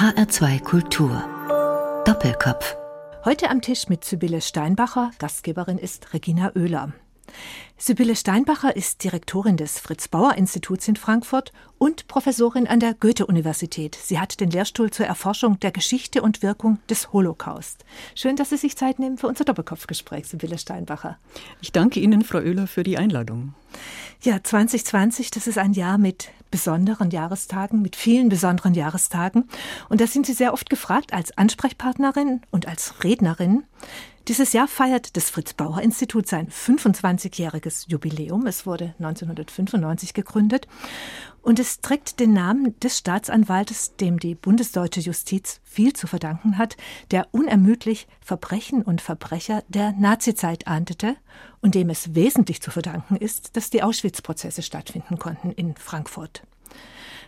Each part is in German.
HR2 Kultur. Doppelkopf. Heute am Tisch mit Sibylle Steinbacher, Gastgeberin ist Regina Oehler. Sibylle Steinbacher ist Direktorin des Fritz-Bauer-Instituts in Frankfurt und Professorin an der Goethe-Universität. Sie hat den Lehrstuhl zur Erforschung der Geschichte und Wirkung des Holocaust. Schön, dass Sie sich Zeit nehmen für unser Doppelkopfgespräch, Sibylle Steinbacher. Ich danke Ihnen, Frau Oehler, für die Einladung. Ja, 2020, das ist ein Jahr mit besonderen Jahrestagen, mit vielen besonderen Jahrestagen. Und da sind Sie sehr oft gefragt als Ansprechpartnerin und als Rednerin. Dieses Jahr feiert das Fritz-Bauer-Institut sein 25-jähriges Jubiläum. Es wurde 1995 gegründet und es trägt den Namen des Staatsanwaltes, dem die bundesdeutsche Justiz viel zu verdanken hat, der unermüdlich Verbrechen und Verbrecher der Nazizeit ahndete und dem es wesentlich zu verdanken ist, dass die Auschwitz-Prozesse stattfinden konnten in Frankfurt.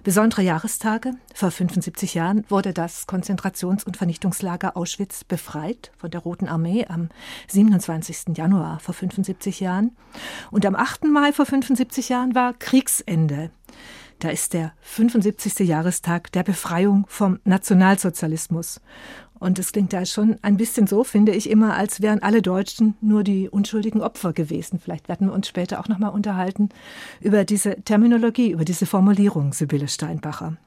Besondere Jahrestage. Vor 75 Jahren wurde das Konzentrations- und Vernichtungslager Auschwitz befreit von der Roten Armee am 27. Januar vor 75 Jahren. Und am 8. Mai vor 75 Jahren war Kriegsende. Da ist der 75. Jahrestag der Befreiung vom Nationalsozialismus. Und es klingt da schon ein bisschen so, finde ich immer, als wären alle Deutschen nur die unschuldigen Opfer gewesen. Vielleicht werden wir uns später auch nochmal unterhalten über diese Terminologie, über diese Formulierung, Sibylle Steinbacher.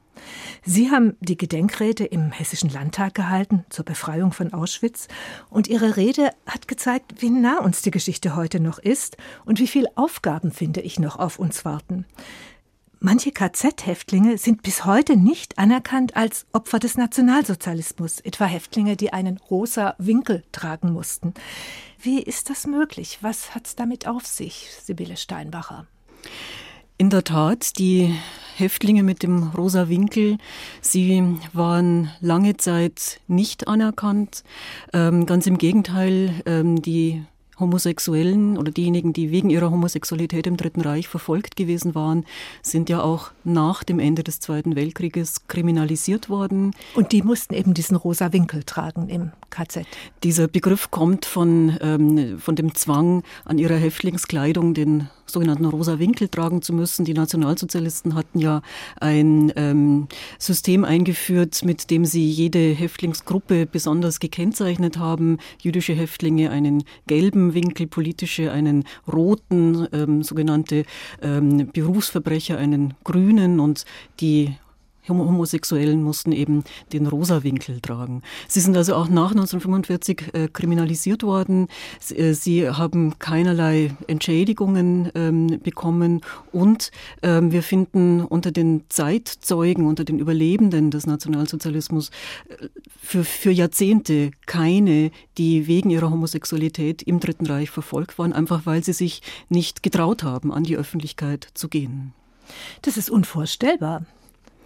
Sie haben die Gedenkrede im Hessischen Landtag gehalten zur Befreiung von Auschwitz und Ihre Rede hat gezeigt, wie nah uns die Geschichte heute noch ist und wie viele Aufgaben, finde ich, noch auf uns warten. Manche KZ-Häftlinge sind bis heute nicht anerkannt als Opfer des Nationalsozialismus, etwa Häftlinge, die einen rosa Winkel tragen mussten. Wie ist das möglich? Was hat es damit auf sich, Sibylle Steinbacher? In der Tat, die Häftlinge mit dem rosa Winkel, sie waren lange Zeit nicht anerkannt. Ähm, ganz im Gegenteil, ähm, die Homosexuellen oder diejenigen, die wegen ihrer Homosexualität im Dritten Reich verfolgt gewesen waren, sind ja auch nach dem Ende des Zweiten Weltkrieges kriminalisiert worden. Und die mussten eben diesen rosa Winkel tragen im KZ. Dieser Begriff kommt von, ähm, von dem Zwang, an ihrer Häftlingskleidung den sogenannten rosa Winkel tragen zu müssen. Die Nationalsozialisten hatten ja ein ähm, System eingeführt, mit dem sie jede Häftlingsgruppe besonders gekennzeichnet haben. Jüdische Häftlinge einen gelben Winkel, politische einen roten, ähm, sogenannte ähm, Berufsverbrecher einen grünen und die Homosexuellen mussten eben den Rosa-Winkel tragen. Sie sind also auch nach 1945 äh, kriminalisiert worden. Sie, äh, sie, haben keinerlei Entschädigungen ähm, bekommen und ähm, wir finden unter den Zeitzeugen, unter den Überlebenden des Nationalsozialismus äh, für, für Jahrzehnte keine, die wegen ihrer Homosexualität im Dritten Reich verfolgt waren, einfach weil sie sich nicht getraut haben, an die Öffentlichkeit zu gehen. Das ist unvorstellbar.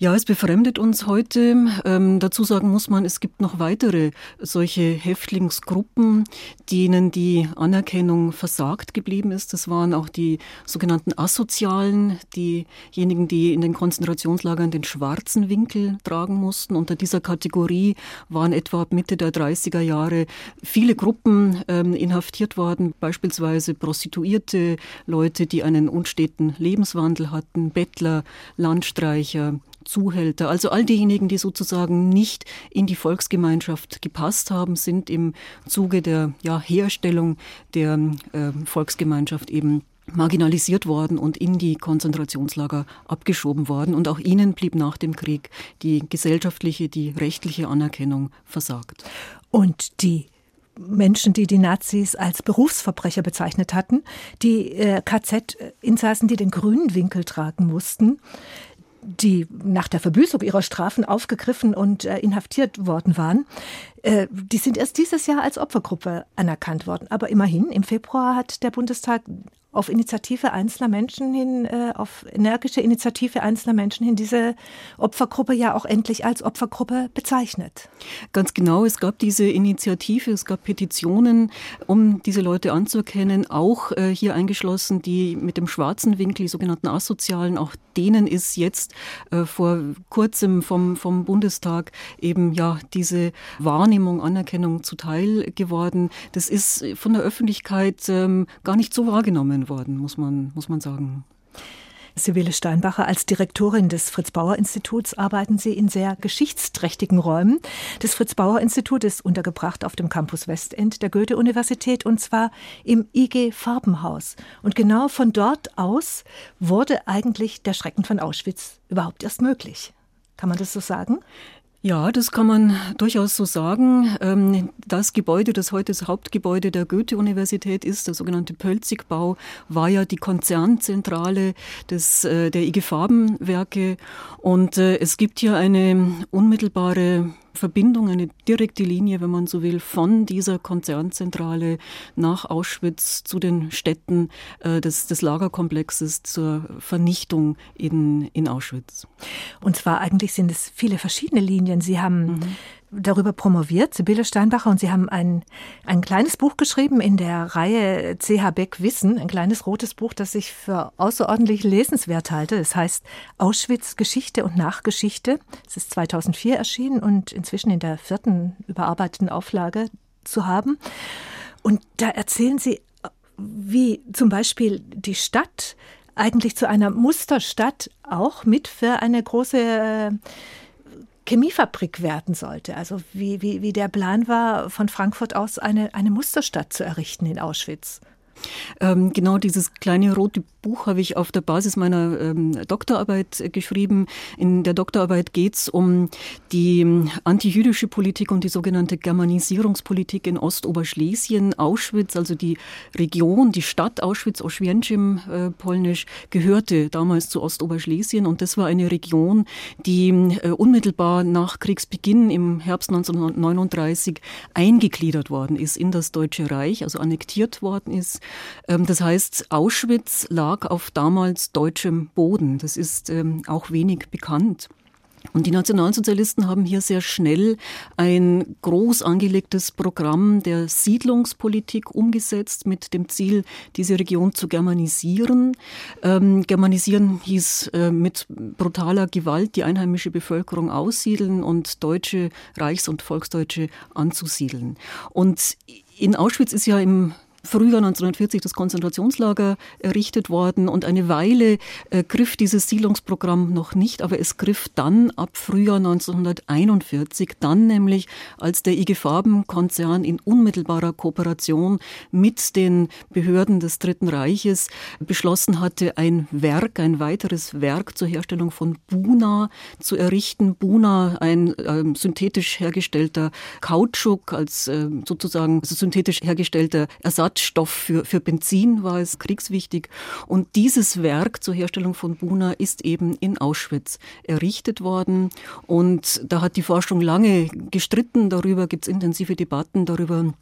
Ja, es befremdet uns heute. Ähm, dazu sagen muss man, es gibt noch weitere solche Häftlingsgruppen, denen die Anerkennung versagt geblieben ist. Das waren auch die sogenannten Asozialen, diejenigen, die in den Konzentrationslagern den schwarzen Winkel tragen mussten. Unter dieser Kategorie waren etwa ab Mitte der 30er Jahre viele Gruppen ähm, inhaftiert worden, beispielsweise Prostituierte, Leute, die einen unsteten Lebenswandel hatten, Bettler, Landstreicher, Zuhälter, also all diejenigen, die sozusagen nicht in die Volksgemeinschaft gepasst haben, sind im Zuge der ja, Herstellung der äh, Volksgemeinschaft eben marginalisiert worden und in die Konzentrationslager abgeschoben worden. Und auch ihnen blieb nach dem Krieg die gesellschaftliche, die rechtliche Anerkennung versagt. Und die Menschen, die die Nazis als Berufsverbrecher bezeichnet hatten, die äh, KZ-Insassen, die den grünen Winkel tragen mussten, die nach der Verbüßung ihrer Strafen aufgegriffen und äh, inhaftiert worden waren, äh, die sind erst dieses Jahr als Opfergruppe anerkannt worden. Aber immerhin, im Februar hat der Bundestag auf Initiative einzelner Menschen hin, äh, auf energische Initiative einzelner Menschen hin, diese Opfergruppe ja auch endlich als Opfergruppe bezeichnet. Ganz genau, es gab diese Initiative, es gab Petitionen, um diese Leute anzuerkennen, auch äh, hier eingeschlossen, die mit dem schwarzen Winkel, die sogenannten Asozialen, auch denen ist jetzt äh, vor kurzem vom, vom Bundestag eben ja diese Wahrnehmung, Anerkennung zuteil geworden. Das ist von der Öffentlichkeit ähm, gar nicht so wahrgenommen worden, muss man, muss man sagen. Sibylle Steinbacher, als Direktorin des Fritz-Bauer-Instituts arbeiten Sie in sehr geschichtsträchtigen Räumen. Das Fritz-Bauer-Institut ist untergebracht auf dem Campus Westend der Goethe-Universität und zwar im IG Farbenhaus. Und genau von dort aus wurde eigentlich der Schrecken von Auschwitz überhaupt erst möglich. Kann man das so sagen? Ja, das kann man durchaus so sagen. Ähm, das Gebäude, das heute das Hauptgebäude der Goethe-Universität ist, der sogenannte Pölzigbau, war ja die Konzernzentrale des, äh, der IG Farbenwerke. Und äh, es gibt hier eine unmittelbare Verbindung, eine direkte Linie, wenn man so will, von dieser Konzernzentrale nach Auschwitz zu den Städten äh, des, des Lagerkomplexes zur Vernichtung in, in Auschwitz. Und zwar eigentlich sind es viele verschiedene Linien. Sie haben mhm darüber promoviert, Sibylle Steinbacher, und Sie haben ein, ein kleines Buch geschrieben in der Reihe CH Beck Wissen, ein kleines rotes Buch, das ich für außerordentlich lesenswert halte. Es heißt Auschwitz Geschichte und Nachgeschichte. Es ist 2004 erschienen und inzwischen in der vierten überarbeiteten Auflage zu haben. Und da erzählen Sie, wie zum Beispiel die Stadt eigentlich zu einer Musterstadt auch mit für eine große äh, Chemiefabrik werden sollte. Also wie, wie, wie der Plan war, von Frankfurt aus eine, eine Musterstadt zu errichten in Auschwitz. Ähm, genau dieses kleine rote Buch habe ich auf der Basis meiner ähm, Doktorarbeit äh, geschrieben. In der Doktorarbeit geht es um die ähm, antijüdische Politik und die sogenannte Germanisierungspolitik in Ostoberschlesien. Auschwitz, also die Region, die Stadt Auschwitz, Oświęcim äh, polnisch, gehörte damals zu Ostoberschlesien und das war eine Region, die äh, unmittelbar nach Kriegsbeginn im Herbst 1939 eingegliedert worden ist in das Deutsche Reich, also annektiert worden ist. Ähm, das heißt, Auschwitz lag auf damals deutschem Boden. Das ist ähm, auch wenig bekannt. Und die Nationalsozialisten haben hier sehr schnell ein groß angelegtes Programm der Siedlungspolitik umgesetzt mit dem Ziel, diese Region zu germanisieren. Ähm, germanisieren hieß äh, mit brutaler Gewalt die einheimische Bevölkerung aussiedeln und deutsche Reichs- und Volksdeutsche anzusiedeln. Und in Auschwitz ist ja im Frühjahr 1940 das Konzentrationslager errichtet worden und eine Weile äh, griff dieses Siedlungsprogramm noch nicht, aber es griff dann ab Frühjahr 1941, dann nämlich als der IG Farben-Konzern in unmittelbarer Kooperation mit den Behörden des Dritten Reiches beschlossen hatte, ein Werk, ein weiteres Werk zur Herstellung von Buna zu errichten. Buna, ein äh, synthetisch hergestellter Kautschuk als äh, sozusagen also synthetisch hergestellter Ersatz Ersatzstoff für, für Benzin war es kriegswichtig. Und dieses Werk zur Herstellung von Buna ist eben in Auschwitz errichtet worden. Und da hat die Forschung lange gestritten darüber, gibt es intensive Debatten darüber,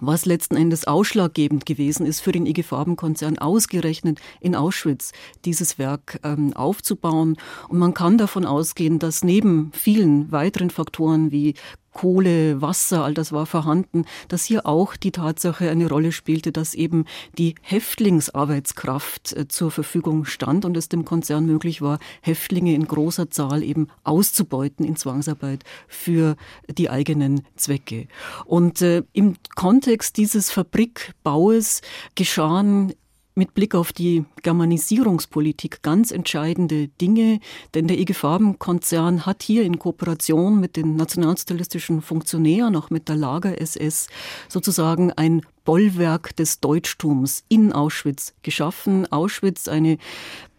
was letzten Endes ausschlaggebend gewesen ist für den IG Farben-Konzern, ausgerechnet in Auschwitz dieses Werk ähm, aufzubauen. Und man kann davon ausgehen, dass neben vielen weiteren Faktoren wie Kohle, Wasser, all das war vorhanden, dass hier auch die Tatsache eine Rolle spielte, dass eben die Häftlingsarbeitskraft äh, zur Verfügung stand und es dem Konzern möglich war, Häftlinge in großer Zahl eben auszubeuten in Zwangsarbeit für die eigenen Zwecke. Und äh, im Kontext dieses Fabrikbaues geschahen mit Blick auf die Germanisierungspolitik ganz entscheidende Dinge, denn der IG Farben-Konzern hat hier in Kooperation mit den nationalsozialistischen Funktionären, auch mit der Lager-SS, sozusagen ein Bollwerk des Deutschtums in Auschwitz geschaffen. Auschwitz, eine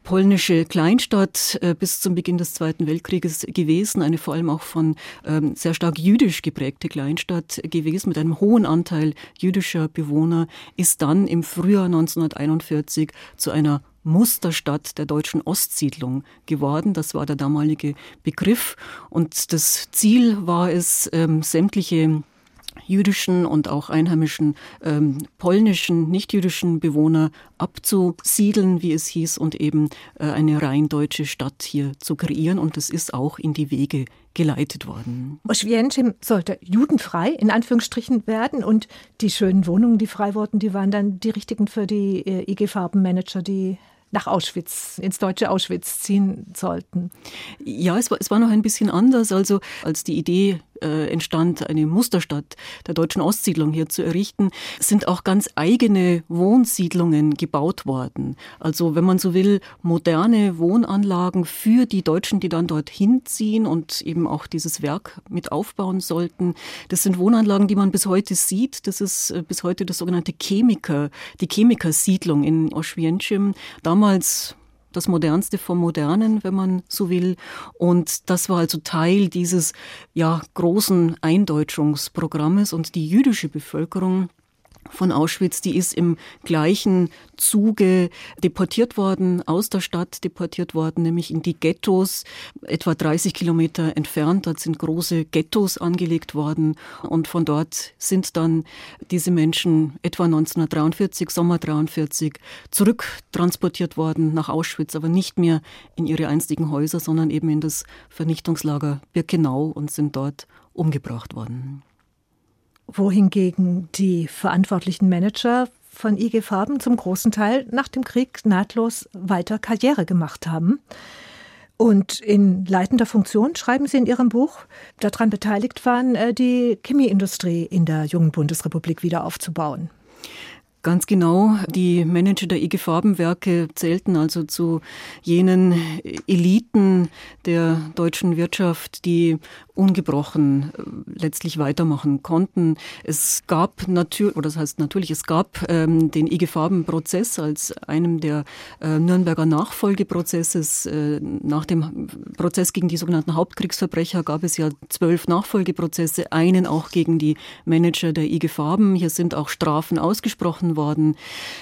polnische Kleinstadt äh, bis zum Beginn des Zweiten Weltkrieges gewesen, eine vor allem auch von ähm, sehr stark jüdisch geprägte Kleinstadt gewesen mit einem hohen Anteil jüdischer Bewohner, ist dann im Frühjahr 1941 zu einer Musterstadt der deutschen Ostsiedlung geworden. Das war der damalige Begriff. Und das Ziel war es, ähm, sämtliche jüdischen und auch einheimischen ähm, polnischen, nichtjüdischen Bewohner abzusiedeln, wie es hieß, und eben äh, eine rein deutsche Stadt hier zu kreieren. Und das ist auch in die Wege geleitet worden. Oświęcim sollte judenfrei in Anführungsstrichen werden und die schönen Wohnungen, die frei wurden, die waren dann die richtigen für die äh, IG Farbenmanager, die nach Auschwitz, ins deutsche Auschwitz ziehen sollten. Ja, es war, es war noch ein bisschen anders. Also als die Idee äh, entstand, eine Musterstadt der deutschen Ostsiedlung hier zu errichten, sind auch ganz eigene Wohnsiedlungen gebaut worden. Also wenn man so will, moderne Wohnanlagen für die Deutschen, die dann dorthin ziehen und eben auch dieses Werk mit aufbauen sollten. Das sind Wohnanlagen, die man bis heute sieht. Das ist äh, bis heute das sogenannte Chemiker, die Chemikersiedlung in Oświęcim. Damals das Modernste vom Modernen, wenn man so will. Und das war also Teil dieses ja, großen Eindeutschungsprogrammes und die jüdische Bevölkerung von Auschwitz, die ist im gleichen Zuge deportiert worden, aus der Stadt deportiert worden, nämlich in die Ghettos, etwa 30 Kilometer entfernt. Dort sind große Ghettos angelegt worden und von dort sind dann diese Menschen etwa 1943, Sommer 43, zurücktransportiert worden nach Auschwitz, aber nicht mehr in ihre einstigen Häuser, sondern eben in das Vernichtungslager Birkenau und sind dort umgebracht worden wohingegen die verantwortlichen Manager von IG Farben zum großen Teil nach dem Krieg nahtlos weiter Karriere gemacht haben. Und in leitender Funktion schreiben Sie in Ihrem Buch, daran beteiligt waren, äh, die Chemieindustrie in der jungen Bundesrepublik wieder aufzubauen. Ganz genau. Die Manager der IG Farbenwerke zählten also zu jenen Eliten der deutschen Wirtschaft, die ungebrochen äh, letztlich weitermachen konnten. Es gab natürlich, oder das heißt natürlich, es gab ähm, den IG Farben-Prozess als einem der äh, Nürnberger Nachfolgeprozesses. Äh, nach dem Prozess gegen die sogenannten Hauptkriegsverbrecher gab es ja zwölf Nachfolgeprozesse, einen auch gegen die Manager der IG Farben. Hier sind auch Strafen ausgesprochen worden,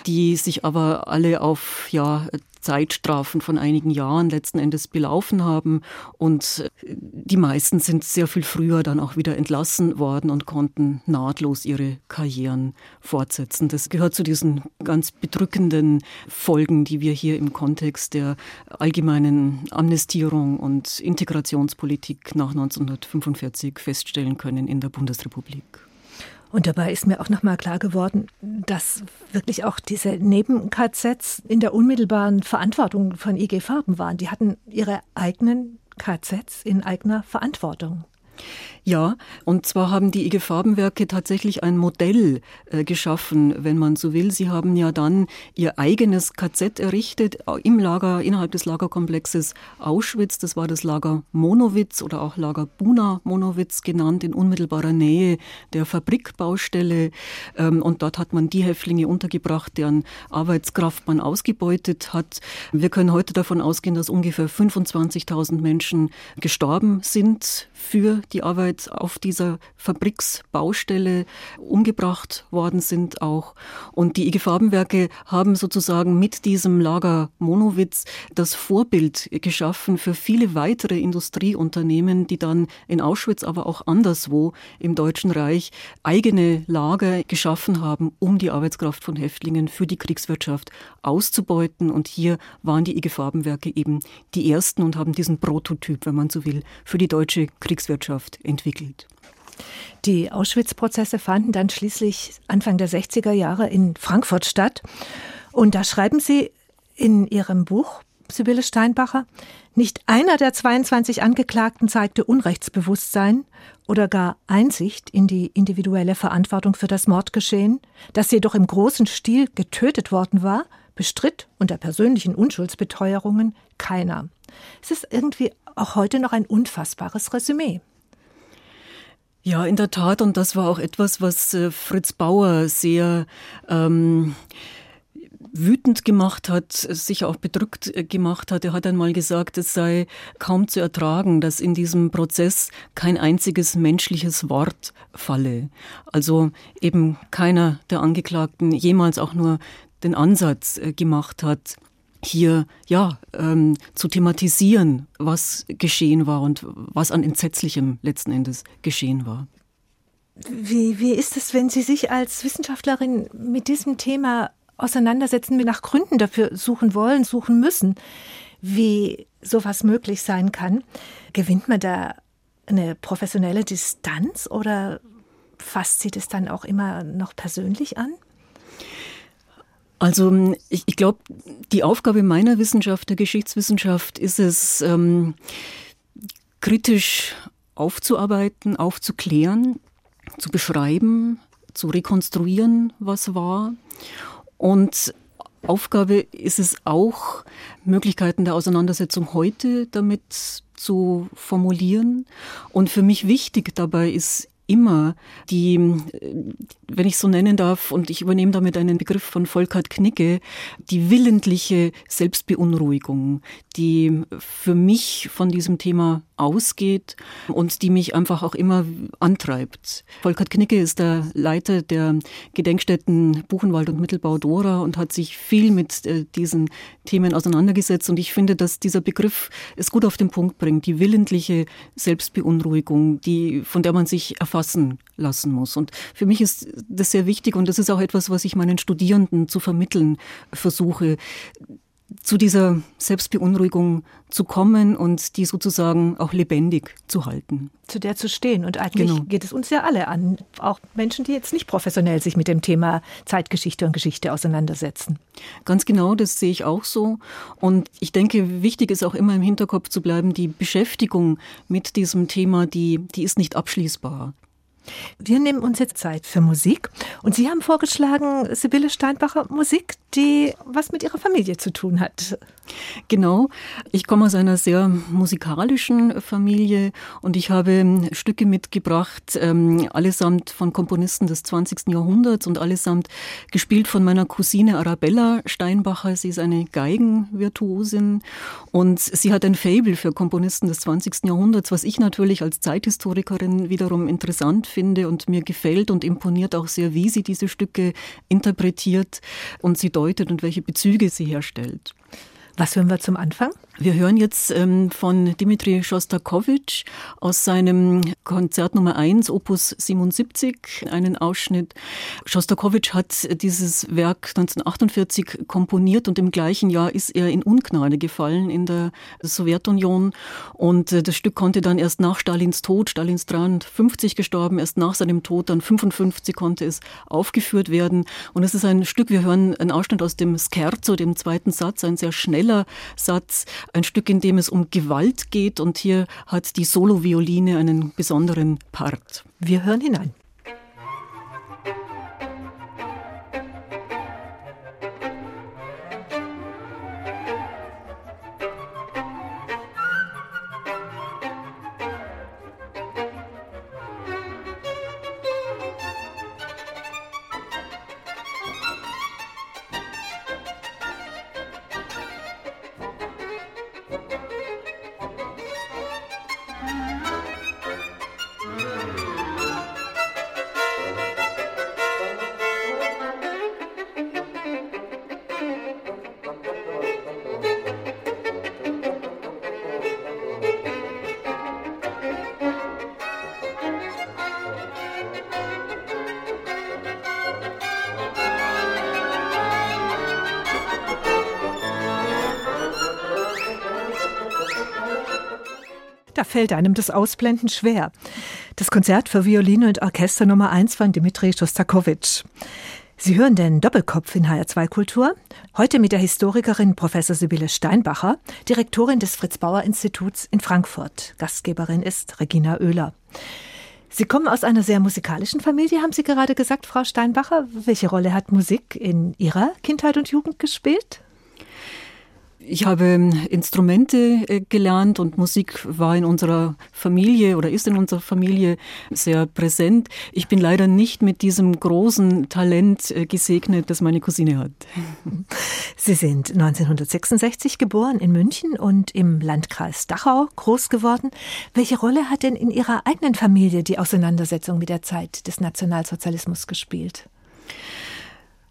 die sich aber alle auf ja Zeitstrafen von einigen Jahren letzten Endes belaufen haben. Und die meisten sind sehr viel früher dann auch wieder entlassen worden und konnten nahtlos ihre Karrieren fortsetzen. Das gehört zu diesen ganz bedrückenden Folgen, die wir hier im Kontext der allgemeinen Amnestierung und Integrationspolitik nach 1945 feststellen können in der Bundesrepublik. Und dabei ist mir auch nochmal klar geworden, dass wirklich auch diese Neben-KZs in der unmittelbaren Verantwortung von IG Farben waren. Die hatten ihre eigenen KZs in eigener Verantwortung. Ja, und zwar haben die IG Farbenwerke tatsächlich ein Modell äh, geschaffen, wenn man so will. Sie haben ja dann ihr eigenes KZ errichtet im Lager, innerhalb des Lagerkomplexes Auschwitz. Das war das Lager Monowitz oder auch Lager Buna Monowitz genannt, in unmittelbarer Nähe der Fabrikbaustelle. Ähm, und dort hat man die Häftlinge untergebracht, deren Arbeitskraft man ausgebeutet hat. Wir können heute davon ausgehen, dass ungefähr 25.000 Menschen gestorben sind für die Arbeit auf dieser Fabriksbaustelle umgebracht worden sind auch. Und die IG Farbenwerke haben sozusagen mit diesem Lager Monowitz das Vorbild geschaffen für viele weitere Industrieunternehmen, die dann in Auschwitz, aber auch anderswo im Deutschen Reich eigene Lager geschaffen haben, um die Arbeitskraft von Häftlingen für die Kriegswirtschaft auszubeuten. Und hier waren die IG Farbenwerke eben die ersten und haben diesen Prototyp, wenn man so will, für die deutsche Kriegswirtschaft entwickelt. Die Auschwitz-Prozesse fanden dann schließlich Anfang der 60er Jahre in Frankfurt statt. Und da schreiben Sie in Ihrem Buch, Sibylle Steinbacher, nicht einer der 22 Angeklagten zeigte Unrechtsbewusstsein oder gar Einsicht in die individuelle Verantwortung für das Mordgeschehen, das jedoch im großen Stil getötet worden war, bestritt unter persönlichen Unschuldsbeteuerungen keiner. Es ist irgendwie auch heute noch ein unfassbares Resümee. Ja, in der Tat. Und das war auch etwas, was äh, Fritz Bauer sehr ähm, wütend gemacht hat, sich auch bedrückt äh, gemacht hat. Er hat einmal gesagt, es sei kaum zu ertragen, dass in diesem Prozess kein einziges menschliches Wort falle. Also eben keiner der Angeklagten jemals auch nur den Ansatz äh, gemacht hat, hier ja ähm, zu thematisieren, was geschehen war und was an entsetzlichem letzten Endes geschehen war. Wie, wie ist es, wenn Sie sich als Wissenschaftlerin mit diesem Thema auseinandersetzen, nach Gründen dafür suchen wollen, suchen müssen, wie sowas möglich sein kann? Gewinnt man da eine professionelle Distanz oder fasst Sie das dann auch immer noch persönlich an? Also ich, ich glaube, die Aufgabe meiner Wissenschaft, der Geschichtswissenschaft, ist es, ähm, kritisch aufzuarbeiten, aufzuklären, zu beschreiben, zu rekonstruieren, was war. Und Aufgabe ist es auch, Möglichkeiten der Auseinandersetzung heute damit zu formulieren. Und für mich wichtig dabei ist immer die, wenn ich so nennen darf, und ich übernehme damit einen Begriff von Volkert Knicke, die willentliche Selbstbeunruhigung, die für mich von diesem Thema ausgeht und die mich einfach auch immer antreibt. Volkert Knicke ist der Leiter der Gedenkstätten Buchenwald und Mittelbau Dora und hat sich viel mit äh, diesen Themen auseinandergesetzt. Und ich finde, dass dieser Begriff es gut auf den Punkt bringt, die willentliche Selbstbeunruhigung, die, von der man sich erfassen lassen muss. Und für mich ist das sehr wichtig und das ist auch etwas, was ich meinen Studierenden zu vermitteln versuche zu dieser Selbstbeunruhigung zu kommen und die sozusagen auch lebendig zu halten. Zu der zu stehen. Und eigentlich genau. geht es uns ja alle an, auch Menschen, die jetzt nicht professionell sich mit dem Thema Zeitgeschichte und Geschichte auseinandersetzen. Ganz genau, das sehe ich auch so. Und ich denke, wichtig ist auch immer im Hinterkopf zu bleiben, die Beschäftigung mit diesem Thema, die, die ist nicht abschließbar. Wir nehmen uns jetzt Zeit für Musik und Sie haben vorgeschlagen, Sibylle Steinbacher, Musik, die was mit Ihrer Familie zu tun hat. Genau. Ich komme aus einer sehr musikalischen Familie und ich habe Stücke mitgebracht, ähm, allesamt von Komponisten des 20. Jahrhunderts und allesamt gespielt von meiner Cousine Arabella Steinbacher. Sie ist eine Geigenvirtuosin und sie hat ein Fable für Komponisten des 20. Jahrhunderts, was ich natürlich als Zeithistorikerin wiederum interessant finde und mir gefällt und imponiert auch sehr, wie sie diese Stücke interpretiert und sie deutet und welche Bezüge sie herstellt. Was hören wir zum Anfang? Wir hören jetzt ähm, von Dimitri Schostakowitsch aus seinem Konzert Nummer 1, Opus 77, einen Ausschnitt. Schostakowitsch hat dieses Werk 1948 komponiert und im gleichen Jahr ist er in Ungnade gefallen in der Sowjetunion. Und äh, das Stück konnte dann erst nach Stalins Tod, Stalins 53 gestorben, erst nach seinem Tod, dann 55 konnte es aufgeführt werden. Und es ist ein Stück, wir hören einen Ausschnitt aus dem Scherzo, dem zweiten Satz, ein sehr schneller Satz ein Stück, in dem es um Gewalt geht und hier hat die Solovioline einen besonderen Part. Wir hören hinein. Fällt einem das Ausblenden schwer. Das Konzert für Violine und Orchester Nummer 1 von Dmitri Schostakowitsch. Sie hören den Doppelkopf in HR2 Kultur. Heute mit der Historikerin Professor Sibylle Steinbacher, Direktorin des Fritz Bauer Instituts in Frankfurt. Gastgeberin ist Regina Oehler. Sie kommen aus einer sehr musikalischen Familie, haben Sie gerade gesagt, Frau Steinbacher. Welche Rolle hat Musik in Ihrer Kindheit und Jugend gespielt? Ich habe ähm, Instrumente äh, gelernt und Musik war in unserer Familie oder ist in unserer Familie sehr präsent. Ich bin leider nicht mit diesem großen Talent äh, gesegnet, das meine Cousine hat. Sie sind 1966 geboren in München und im Landkreis Dachau groß geworden. Welche Rolle hat denn in Ihrer eigenen Familie die Auseinandersetzung mit der Zeit des Nationalsozialismus gespielt?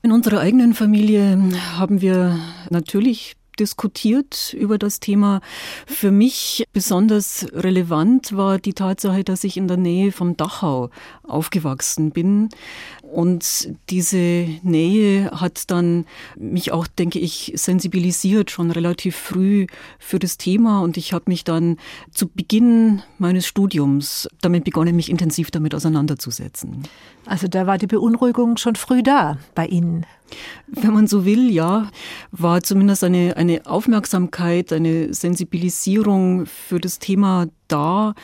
In unserer eigenen Familie haben wir natürlich diskutiert über das Thema. Für mich besonders relevant war die Tatsache, dass ich in der Nähe von Dachau aufgewachsen bin. Und diese Nähe hat dann mich auch, denke ich, sensibilisiert schon relativ früh für das Thema. Und ich habe mich dann zu Beginn meines Studiums damit begonnen, mich intensiv damit auseinanderzusetzen. Also da war die Beunruhigung schon früh da bei Ihnen. Wenn man so will, ja, war zumindest eine, eine Aufmerksamkeit, eine Sensibilisierung für das Thema da.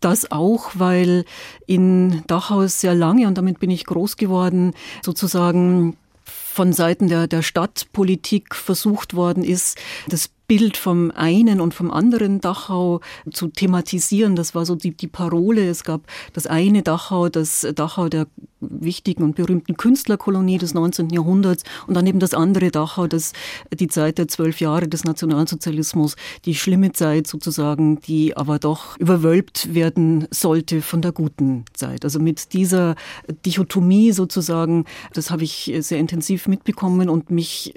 Das auch, weil in Dachau sehr lange, und damit bin ich groß geworden, sozusagen von Seiten der, der Stadtpolitik versucht worden ist, das Bild vom einen und vom anderen Dachau zu thematisieren. Das war so die, die Parole. Es gab das eine Dachau, das Dachau der wichtigen und berühmten Künstlerkolonie des 19. Jahrhunderts und dann eben das andere Dachau, das die Zeit der zwölf Jahre des Nationalsozialismus, die schlimme Zeit sozusagen, die aber doch überwölbt werden sollte von der guten Zeit. Also mit dieser Dichotomie sozusagen, das habe ich sehr intensiv mitbekommen und mich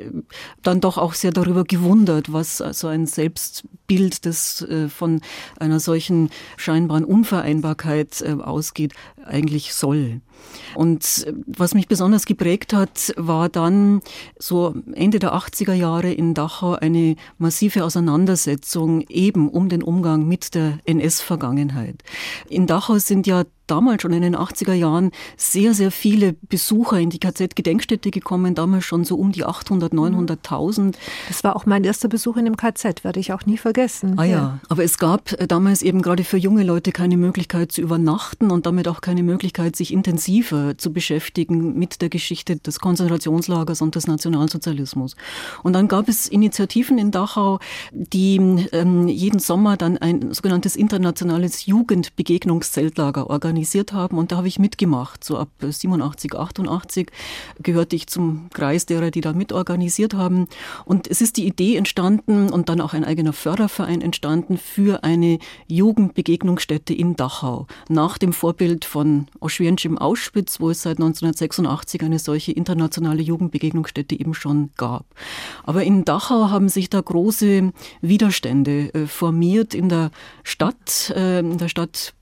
dann doch auch sehr darüber gewundert, was so ein Selbstbild, das äh, von einer solchen scheinbaren Unvereinbarkeit äh, ausgeht, eigentlich soll. Und äh, was mich besonders geprägt hat, war dann so Ende der 80er Jahre in Dachau eine massive Auseinandersetzung eben um den Umgang mit der NS-Vergangenheit. In Dachau sind ja damals schon in den 80er Jahren sehr, sehr viele Besucher in die KZ-Gedenkstätte gekommen, damals schon so um die 800, 900.000. Das war auch mein erster Besuch in dem KZ, werde ich auch nie vergessen. Ah ja, ja. aber es gab äh, damals eben gerade für junge Leute keine Möglichkeit zu übernachten und damit auch keine Möglichkeit, sich intensiver zu beschäftigen mit der Geschichte des Konzentrationslagers und des Nationalsozialismus. Und dann gab es Initiativen in Dachau, die ähm, jeden Sommer dann ein sogenanntes internationales Jugendbegegnungszeltlager organisieren organisiert haben und da habe ich mitgemacht. So ab 87, 88 gehörte ich zum Kreis derer, die da mitorganisiert haben. Und es ist die Idee entstanden und dann auch ein eigener Förderverein entstanden für eine Jugendbegegnungsstätte in Dachau. Nach dem Vorbild von Auschwitz im Auschwitz, wo es seit 1986 eine solche internationale Jugendbegegnungsstätte eben schon gab. Aber in Dachau haben sich da große Widerstände äh, formiert in der Stadt, äh, in der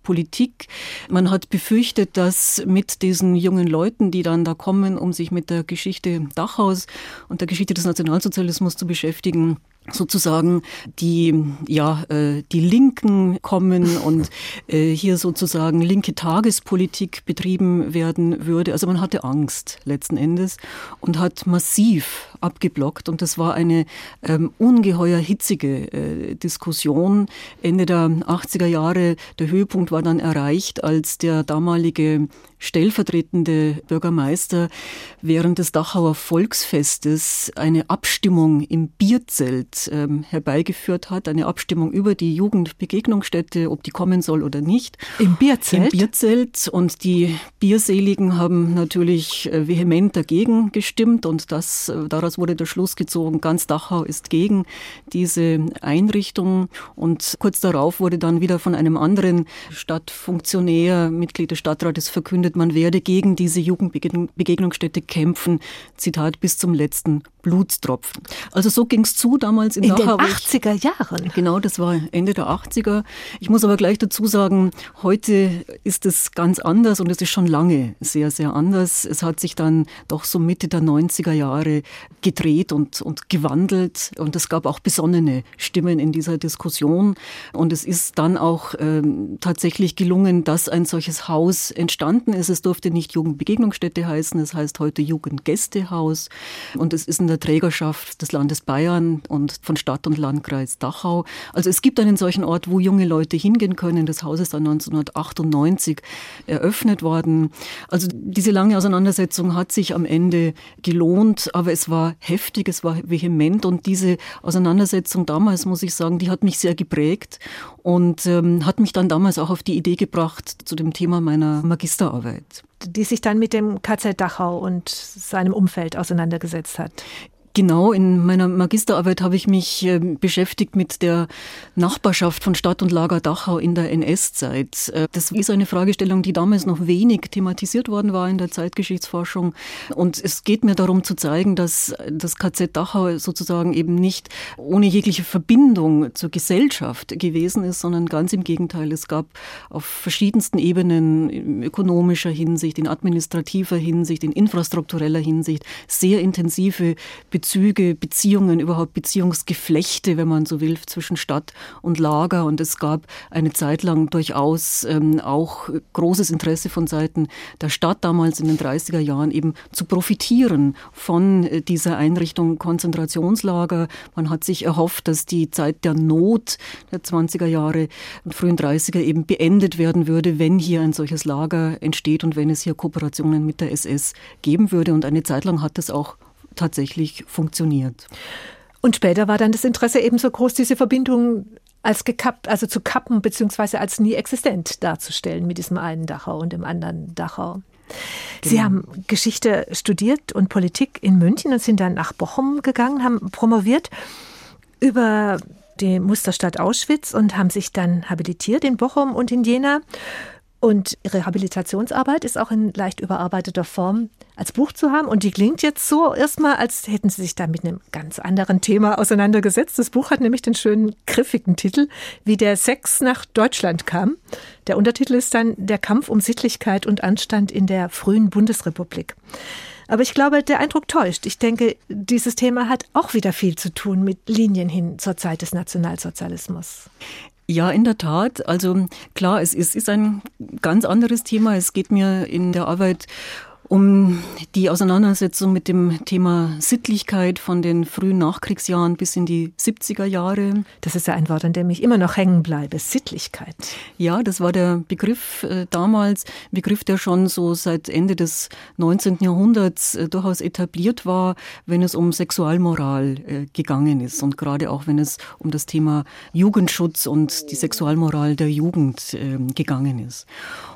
Stadtpolitik. Man hat befürchtet, dass mit diesen jungen Leuten, die dann da kommen, um sich mit der Geschichte Dachhaus und der Geschichte des Nationalsozialismus zu beschäftigen, sozusagen die ja äh, die Linken kommen und äh, hier sozusagen linke Tagespolitik betrieben werden würde. Also man hatte Angst letzten Endes und hat massiv abgeblockt und das war eine ähm, ungeheuer hitzige äh, Diskussion. Ende der 80er Jahre der Höhepunkt war dann erreicht, als der damalige stellvertretende Bürgermeister während des Dachauer Volksfestes eine Abstimmung im Bierzelt ähm, herbeigeführt hat, eine Abstimmung über die Jugendbegegnungsstätte, ob die kommen soll oder nicht. Im Bierzelt? Im Bierzelt. Und die Bierseligen haben natürlich äh, vehement dagegen gestimmt und das, äh, daraus wurde der Schluss gezogen, ganz Dachau ist gegen diese Einrichtung. Und kurz darauf wurde dann wieder von einem anderen Stadtfunktionär, Mitglied des Stadtrates, verkündet, man werde gegen diese Jugendbegegnungsstätte kämpfen, Zitat, bis zum letzten Blutstropfen. Also so ging es zu damals in, in Dachau. In den 80er Jahren? Genau, das war Ende der 80er. Ich muss aber gleich dazu sagen, heute ist es ganz anders und es ist schon lange sehr, sehr anders. Es hat sich dann doch so Mitte der 90er Jahre gedreht und, und gewandelt und es gab auch besonnene Stimmen in dieser Diskussion und es ist dann auch ähm, tatsächlich gelungen, dass ein solches Haus entstanden ist. Es durfte nicht Jugendbegegnungsstätte heißen, es heißt heute Jugendgästehaus und es ist in der der Trägerschaft des Landes Bayern und von Stadt und Landkreis Dachau. Also es gibt einen solchen Ort, wo junge Leute hingehen können. Das Haus ist dann 1998 eröffnet worden. Also diese lange Auseinandersetzung hat sich am Ende gelohnt, aber es war heftig, es war vehement und diese Auseinandersetzung damals, muss ich sagen, die hat mich sehr geprägt und ähm, hat mich dann damals auch auf die Idee gebracht zu dem Thema meiner Magisterarbeit die sich dann mit dem KZ Dachau und seinem Umfeld auseinandergesetzt hat. Genau, in meiner Magisterarbeit habe ich mich äh, beschäftigt mit der Nachbarschaft von Stadt und Lager Dachau in der NS-Zeit. Äh, das ist eine Fragestellung, die damals noch wenig thematisiert worden war in der Zeitgeschichtsforschung. Und es geht mir darum zu zeigen, dass das KZ Dachau sozusagen eben nicht ohne jegliche Verbindung zur Gesellschaft gewesen ist, sondern ganz im Gegenteil. Es gab auf verschiedensten Ebenen, in ökonomischer Hinsicht, in administrativer Hinsicht, in infrastruktureller Hinsicht, sehr intensive Beziehungen Bezüge, Beziehungen, überhaupt Beziehungsgeflechte, wenn man so will, zwischen Stadt und Lager. Und es gab eine Zeit lang durchaus ähm, auch großes Interesse von Seiten der Stadt damals in den 30er Jahren eben zu profitieren von äh, dieser Einrichtung Konzentrationslager. Man hat sich erhofft, dass die Zeit der Not der 20er Jahre und frühen 30er eben beendet werden würde, wenn hier ein solches Lager entsteht und wenn es hier Kooperationen mit der SS geben würde. Und eine Zeit lang hat das auch tatsächlich funktioniert. Und später war dann das Interesse ebenso groß, diese Verbindung als gekappt, also zu kappen, beziehungsweise als nie existent darzustellen mit diesem einen Dachau und dem anderen Dachau. Genau. Sie haben Geschichte studiert und Politik in München und sind dann nach Bochum gegangen, haben promoviert über die Musterstadt Auschwitz und haben sich dann habilitiert in Bochum und in Jena und Rehabilitationsarbeit ist auch in leicht überarbeiteter Form als Buch zu haben. Und die klingt jetzt so erstmal, als hätten Sie sich da mit einem ganz anderen Thema auseinandergesetzt. Das Buch hat nämlich den schönen, griffigen Titel, wie der Sex nach Deutschland kam. Der Untertitel ist dann Der Kampf um Sittlichkeit und Anstand in der frühen Bundesrepublik. Aber ich glaube, der Eindruck täuscht. Ich denke, dieses Thema hat auch wieder viel zu tun mit Linien hin zur Zeit des Nationalsozialismus. Ja, in der Tat. Also klar, es ist, ist ein ganz anderes Thema. Es geht mir in der Arbeit um die Auseinandersetzung mit dem Thema Sittlichkeit von den frühen Nachkriegsjahren bis in die 70er Jahre. Das ist ja ein Wort, an dem ich immer noch hängen bleibe, Sittlichkeit. Ja, das war der Begriff äh, damals, Begriff, der schon so seit Ende des 19. Jahrhunderts äh, durchaus etabliert war, wenn es um Sexualmoral äh, gegangen ist und gerade auch wenn es um das Thema Jugendschutz und die Sexualmoral der Jugend ähm, gegangen ist.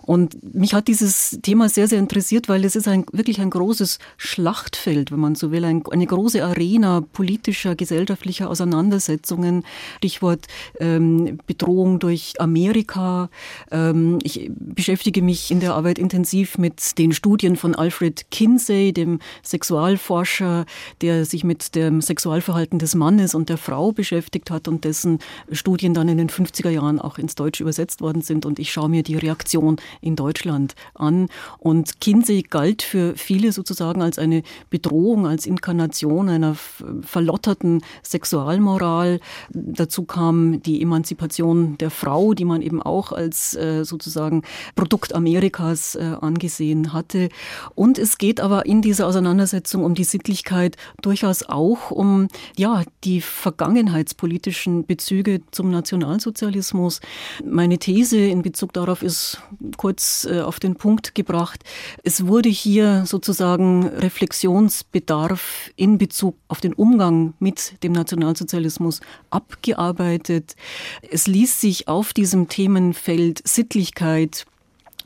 Und mich hat dieses Thema sehr, sehr interessiert, weil es ist ein, wirklich ein großes Schlachtfeld, wenn man so will, ein, eine große Arena politischer, gesellschaftlicher Auseinandersetzungen. Stichwort ähm, Bedrohung durch Amerika. Ähm, ich beschäftige mich in der Arbeit intensiv mit den Studien von Alfred Kinsey, dem Sexualforscher, der sich mit dem Sexualverhalten des Mannes und der Frau beschäftigt hat und dessen Studien dann in den 50er Jahren auch ins Deutsche übersetzt worden sind. Und ich schaue mir die Reaktion in Deutschland an. Und Kinsey galt für viele sozusagen als eine Bedrohung, als Inkarnation einer verlotterten Sexualmoral. Dazu kam die Emanzipation der Frau, die man eben auch als äh, sozusagen Produkt Amerikas äh, angesehen hatte. Und es geht aber in dieser Auseinandersetzung um die Sittlichkeit durchaus auch um ja, die vergangenheitspolitischen Bezüge zum Nationalsozialismus. Meine These in Bezug darauf ist kurz äh, auf den Punkt gebracht. Es wurde hier sozusagen Reflexionsbedarf in Bezug auf den Umgang mit dem Nationalsozialismus abgearbeitet. Es ließ sich auf diesem Themenfeld Sittlichkeit,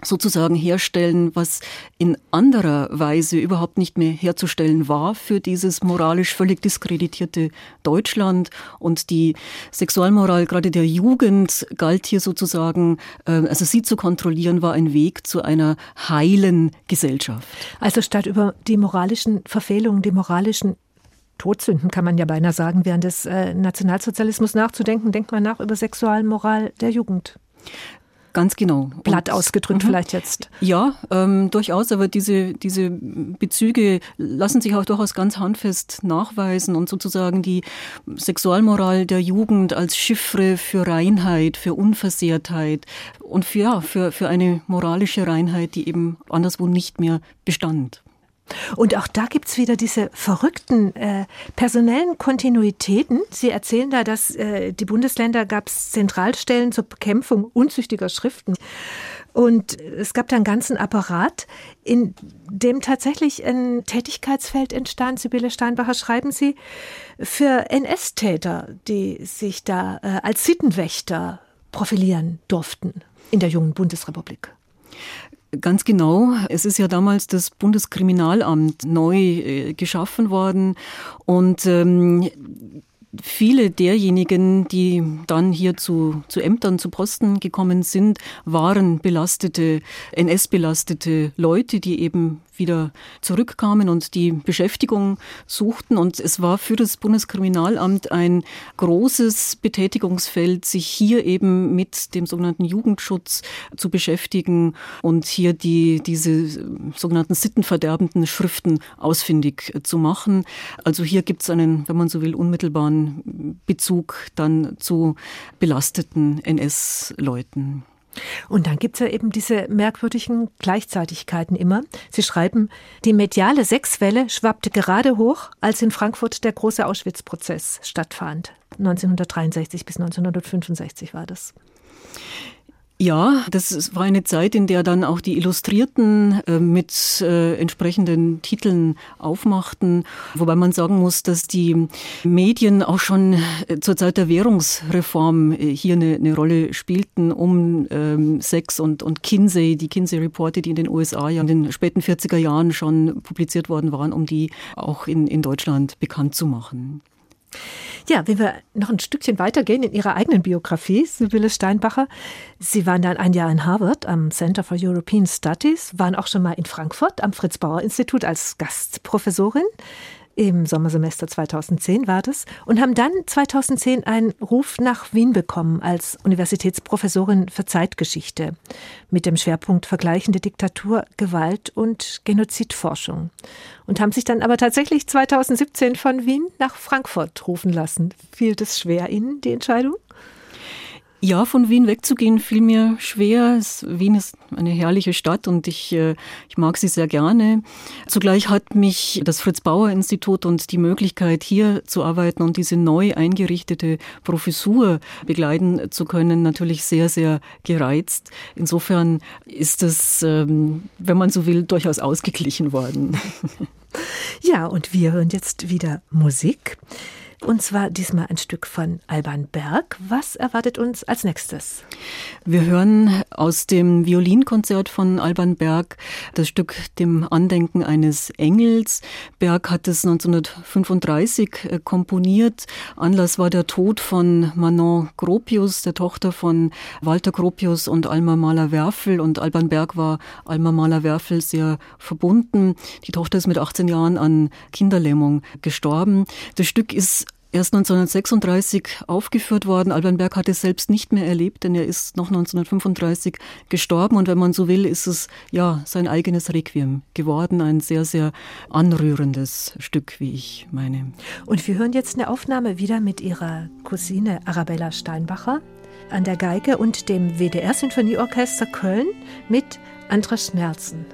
sozusagen herstellen, was in anderer Weise überhaupt nicht mehr herzustellen war für dieses moralisch völlig diskreditierte Deutschland. Und die Sexualmoral gerade der Jugend galt hier sozusagen, äh, also sie zu kontrollieren, war ein Weg zu einer heilen Gesellschaft. Also statt über die moralischen Verfehlungen, die moralischen Todsünden, kann man ja beinahe sagen, während des äh, Nationalsozialismus nachzudenken, denkt man nach über Sexualmoral der Jugend. Ganz genau. Blatt ausgedrückt mhm. vielleicht jetzt. Ja, ähm, durchaus, aber diese, diese Bezüge lassen sich auch durchaus ganz handfest nachweisen und sozusagen die Sexualmoral der Jugend als Chiffre für Reinheit, für Unversehrtheit und für, ja, für, für eine moralische Reinheit, die eben anderswo nicht mehr bestand. Und auch da gibt es wieder diese verrückten äh, personellen Kontinuitäten. Sie erzählen da, dass äh, die Bundesländer gab es Zentralstellen zur Bekämpfung unzüchtiger Schriften. Und es gab da einen ganzen Apparat, in dem tatsächlich ein Tätigkeitsfeld entstand. Sibylle Steinbacher, schreiben Sie, für NS-Täter, die sich da äh, als Sittenwächter profilieren durften in der jungen Bundesrepublik. Ganz genau. Es ist ja damals das Bundeskriminalamt neu äh, geschaffen worden und ähm, viele derjenigen, die dann hier zu, zu Ämtern, zu Posten gekommen sind, waren belastete, NS-belastete Leute, die eben wieder zurückkamen und die Beschäftigung suchten. Und es war für das Bundeskriminalamt ein großes Betätigungsfeld, sich hier eben mit dem sogenannten Jugendschutz zu beschäftigen und hier die, diese sogenannten sittenverderbenden Schriften ausfindig zu machen. Also hier gibt es einen, wenn man so will, unmittelbaren Bezug dann zu belasteten NS-Leuten. Und dann gibt es ja eben diese merkwürdigen Gleichzeitigkeiten immer. Sie schreiben, die mediale Sexwelle schwappte gerade hoch, als in Frankfurt der große Auschwitz-Prozess stattfand. 1963 bis 1965 war das. Ja, das war eine Zeit, in der dann auch die Illustrierten äh, mit äh, entsprechenden Titeln aufmachten, wobei man sagen muss, dass die Medien auch schon äh, zur Zeit der Währungsreform äh, hier eine, eine, Rolle spielten, um ähm, Sex und, und Kinsey, die Kinsey-Reporte, die in den USA ja in den späten 40er Jahren schon publiziert worden waren, um die auch in, in Deutschland bekannt zu machen. Ja, wenn wir noch ein Stückchen weitergehen in Ihrer eigenen Biografie, Sibylle Steinbacher. Sie waren dann ein Jahr in Harvard am Center for European Studies, waren auch schon mal in Frankfurt am Fritz Bauer Institut als Gastprofessorin im Sommersemester 2010 war das, und haben dann 2010 einen Ruf nach Wien bekommen als Universitätsprofessorin für Zeitgeschichte mit dem Schwerpunkt vergleichende Diktatur, Gewalt und Genozidforschung. Und haben sich dann aber tatsächlich 2017 von Wien nach Frankfurt rufen lassen. Fiel das schwer Ihnen, die Entscheidung? Ja, von Wien wegzugehen fiel mir schwer. Wien ist eine herrliche Stadt und ich, äh, ich mag sie sehr gerne. Zugleich hat mich das Fritz-Bauer-Institut und die Möglichkeit, hier zu arbeiten und diese neu eingerichtete Professur begleiten zu können, natürlich sehr, sehr gereizt. Insofern ist es, ähm, wenn man so will, durchaus ausgeglichen worden. Ja, und wir hören jetzt wieder Musik. Und zwar diesmal ein Stück von Alban Berg. Was erwartet uns als nächstes? Wir hören aus dem Violinkonzert von Alban Berg das Stück dem Andenken eines Engels. Berg hat es 1935 äh, komponiert. Anlass war der Tod von Manon Gropius, der Tochter von Walter Gropius und Alma Mahler-Werfel. Und Alban Berg war Alma Mahler-Werfel sehr verbunden. Die Tochter ist mit 18 Jahren an Kinderlähmung gestorben. Das Stück ist erst 1936 aufgeführt worden. Alban Berg hat es selbst nicht mehr erlebt, denn er ist noch 1935 gestorben und wenn man so will, ist es ja sein eigenes Requiem geworden, ein sehr, sehr anrührendes Stück, wie ich meine. Und wir hören jetzt eine Aufnahme wieder mit ihrer Cousine Arabella Steinbacher an der Geige und dem WDR Sinfonieorchester Köln mit Andras Nelson.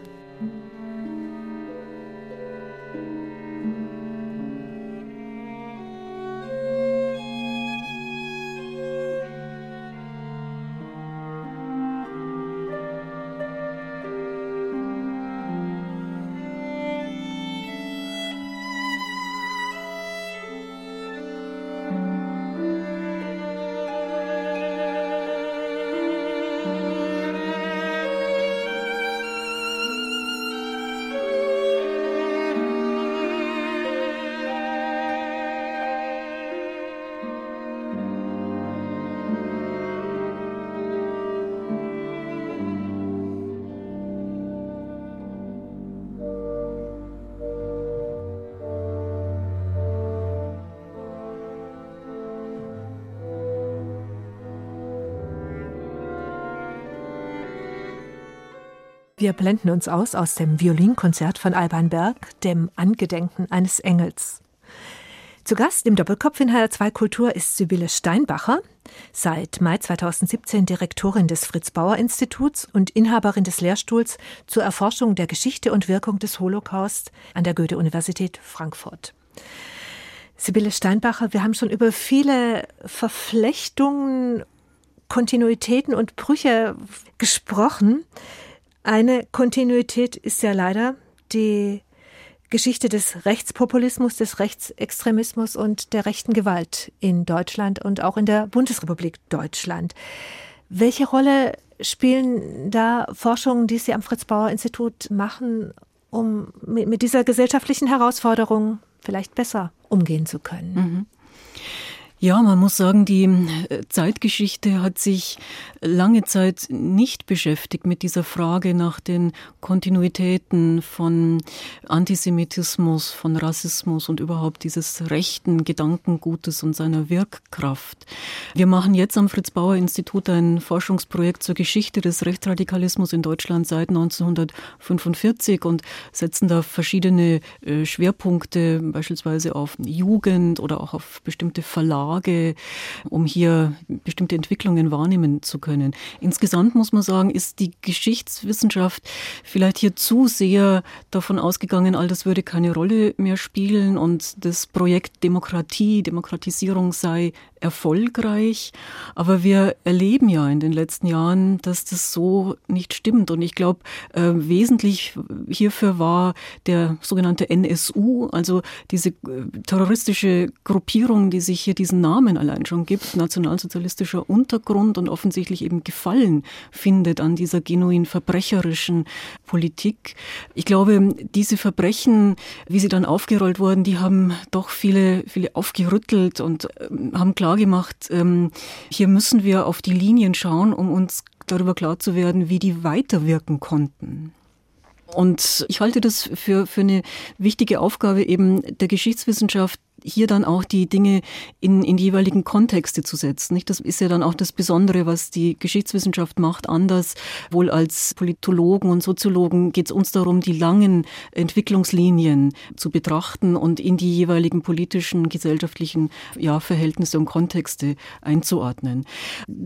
Wir blenden uns aus aus dem Violinkonzert von Alban Berg, dem Angedenken eines Engels. Zu Gast im Doppelkopf in HR2 Kultur ist Sibylle Steinbacher, seit Mai 2017 Direktorin des Fritz-Bauer-Instituts und Inhaberin des Lehrstuhls zur Erforschung der Geschichte und Wirkung des Holocaust an der Goethe-Universität Frankfurt. Sibylle Steinbacher, wir haben schon über viele Verflechtungen, Kontinuitäten und Brüche gesprochen. Eine Kontinuität ist ja leider die Geschichte des Rechtspopulismus, des Rechtsextremismus und der rechten Gewalt in Deutschland und auch in der Bundesrepublik Deutschland. Welche Rolle spielen da Forschungen, die Sie am Fritz-Bauer-Institut machen, um mit dieser gesellschaftlichen Herausforderung vielleicht besser umgehen zu können? Mhm. Ja, man muss sagen, die äh, Zeitgeschichte hat sich lange Zeit nicht beschäftigt mit dieser Frage nach den Kontinuitäten von Antisemitismus, von Rassismus und überhaupt dieses rechten Gedankengutes und seiner Wirkkraft. Wir machen jetzt am Fritz Bauer Institut ein Forschungsprojekt zur Geschichte des Rechtsradikalismus in Deutschland seit 1945 und setzen da verschiedene äh, Schwerpunkte, beispielsweise auf Jugend oder auch auf bestimmte Verlage Lage, um hier bestimmte Entwicklungen wahrnehmen zu können. Insgesamt muss man sagen, ist die Geschichtswissenschaft vielleicht hier zu sehr davon ausgegangen, all das würde keine Rolle mehr spielen und das Projekt Demokratie, Demokratisierung sei erfolgreich. Aber wir erleben ja in den letzten Jahren, dass das so nicht stimmt. Und ich glaube, äh, wesentlich hierfür war der sogenannte NSU, also diese äh, terroristische Gruppierung, die sich hier diesen Namen allein schon gibt, nationalsozialistischer Untergrund und offensichtlich eben Gefallen findet an dieser genuin verbrecherischen Politik. Ich glaube, diese Verbrechen, wie sie dann aufgerollt wurden, die haben doch viele, viele aufgerüttelt und äh, haben klar gemacht, ähm, hier müssen wir auf die Linien schauen, um uns darüber klar zu werden, wie die weiterwirken konnten. Und ich halte das für, für eine wichtige Aufgabe eben der Geschichtswissenschaft, hier dann auch die Dinge in, in die jeweiligen Kontexte zu setzen. Nicht? Das ist ja dann auch das Besondere, was die Geschichtswissenschaft macht, anders. Wohl als Politologen und Soziologen geht es uns darum, die langen Entwicklungslinien zu betrachten und in die jeweiligen politischen, gesellschaftlichen ja, Verhältnisse und Kontexte einzuordnen.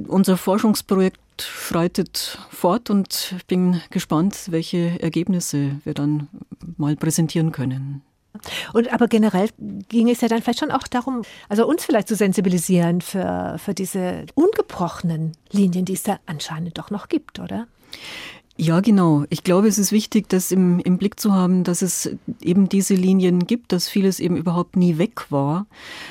Unser Forschungsprojekt schreitet fort und ich bin gespannt, welche Ergebnisse wir dann mal präsentieren können. Und aber generell ging es ja dann vielleicht schon auch darum, also uns vielleicht zu sensibilisieren für, für diese ungebrochenen Linien, die es da anscheinend doch noch gibt, oder? Ja, genau. Ich glaube, es ist wichtig, das im, im Blick zu haben, dass es eben diese Linien gibt, dass vieles eben überhaupt nie weg war.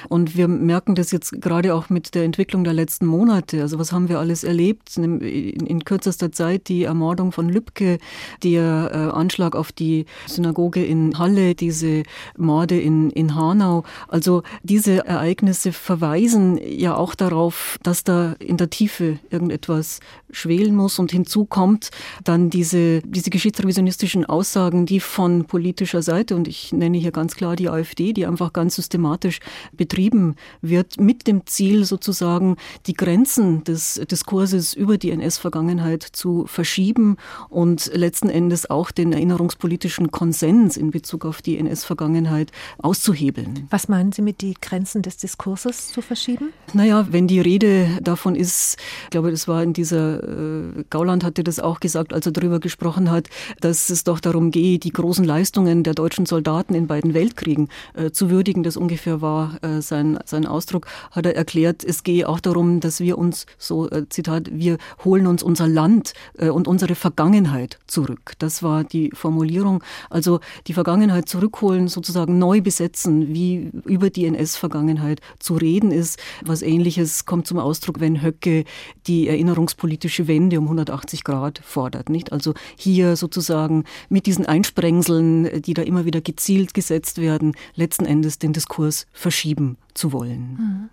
Und wir merken das jetzt gerade auch mit der Entwicklung der letzten Monate. Also was haben wir alles erlebt? In, in kürzester Zeit die Ermordung von Lübcke, der äh, Anschlag auf die Synagoge in Halle, diese Morde in, in Hanau. Also diese Ereignisse verweisen ja auch darauf, dass da in der Tiefe irgendetwas schwelen muss. Und hinzu kommt, dann diese, diese geschichtsrevisionistischen Aussagen, die von politischer Seite, und ich nenne hier ganz klar die AfD, die einfach ganz systematisch betrieben wird, mit dem Ziel sozusagen die Grenzen des Diskurses über die NS-Vergangenheit zu verschieben und letzten Endes auch den erinnerungspolitischen Konsens in Bezug auf die NS-Vergangenheit auszuhebeln. Was meinen Sie mit die Grenzen des Diskurses zu verschieben? Naja, wenn die Rede davon ist, ich glaube, das war in dieser, äh, Gauland hatte das auch gesagt, als er darüber gesprochen hat, dass es doch darum gehe, die großen Leistungen der deutschen Soldaten in beiden Weltkriegen äh, zu würdigen. Das ungefähr war äh, sein, sein Ausdruck, hat er erklärt. Es gehe auch darum, dass wir uns, so äh, Zitat, wir holen uns unser Land äh, und unsere Vergangenheit zurück. Das war die Formulierung. Also die Vergangenheit zurückholen, sozusagen neu besetzen, wie über die NS-Vergangenheit zu reden ist. Was ähnliches kommt zum Ausdruck, wenn Höcke die erinnerungspolitische Wende um 180 Grad fordert nicht? Also hier sozusagen mit diesen Einsprengseln, die da immer wieder gezielt gesetzt werden, letzten Endes den Diskurs verschieben zu wollen. Mhm.